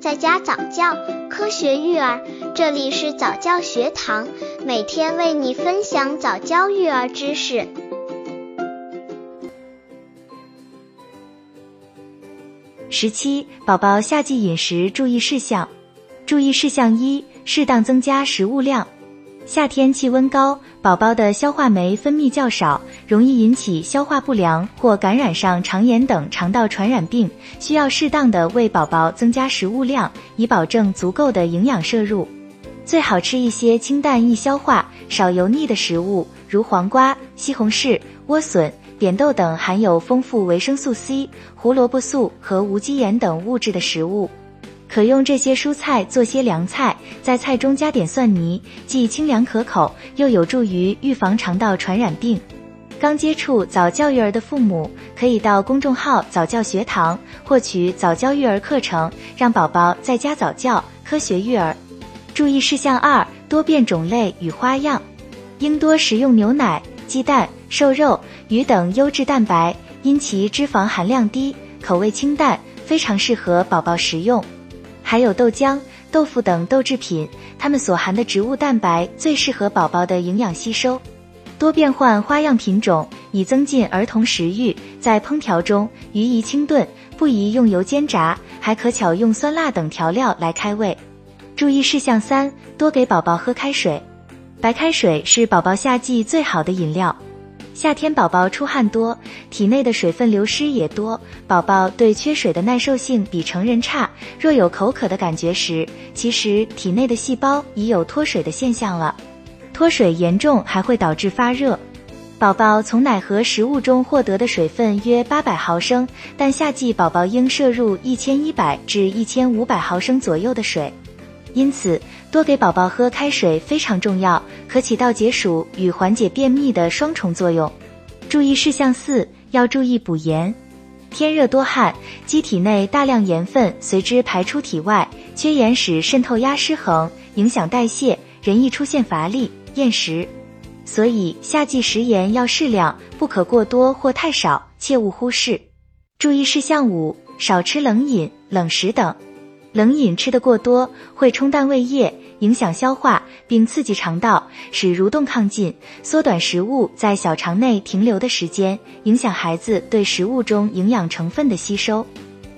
在家早教，科学育儿，这里是早教学堂，每天为你分享早教育儿知识。十七，宝宝夏季饮食注意事项。注意事项一：适当增加食物量。夏天气温高，宝宝的消化酶分泌较少，容易引起消化不良或感染上肠炎等肠道传染病，需要适当的为宝宝增加食物量，以保证足够的营养摄入。最好吃一些清淡易消化、少油腻的食物，如黄瓜、西红柿、莴笋、扁豆等含有丰富维生素 C、胡萝卜素和无机盐等物质的食物。可用这些蔬菜做些凉菜，在菜中加点蒜泥，既清凉可口，又有助于预防肠道传染病。刚接触早教育儿的父母，可以到公众号早教学堂获取早教育儿课程，让宝宝在家早教，科学育儿。注意事项二：多变种类与花样，应多食用牛奶、鸡蛋、瘦肉、鱼等优质蛋白，因其脂肪含量低，口味清淡，非常适合宝宝食用。还有豆浆、豆腐等豆制品，它们所含的植物蛋白最适合宝宝的营养吸收。多变换花样品种，以增进儿童食欲。在烹调中，鱼宜清炖，不宜用油煎炸，还可巧用酸辣等调料来开胃。注意事项三：多给宝宝喝开水。白开水是宝宝夏季最好的饮料。夏天宝宝出汗多，体内的水分流失也多，宝宝对缺水的耐受性比成人差。若有口渴的感觉时，其实体内的细胞已有脱水的现象了。脱水严重还会导致发热。宝宝从奶和食物中获得的水分约八百毫升，但夏季宝宝应摄入一千一百至一千五百毫升左右的水。因此，多给宝宝喝开水非常重要，可起到解暑与缓解便秘的双重作用。注意事项四：要注意补盐。天热多汗，机体内大量盐分随之排出体外，缺盐使渗透压失衡，影响代谢，人易出现乏力、厌食。所以夏季食盐要适量，不可过多或太少，切勿忽视。注意事项五：少吃冷饮、冷食等。冷饮吃得过多，会冲淡胃液，影响消化，并刺激肠道，使蠕动亢进，缩短食物在小肠内停留的时间，影响孩子对食物中营养成分的吸收。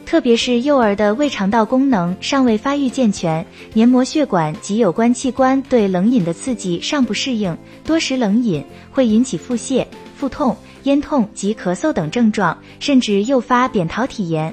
特别是幼儿的胃肠道功能尚未发育健全，黏膜血管及有关器官对冷饮的刺激尚不适应，多食冷饮会引起腹泻、腹痛、咽痛及咳嗽等症状，甚至诱发扁桃体炎。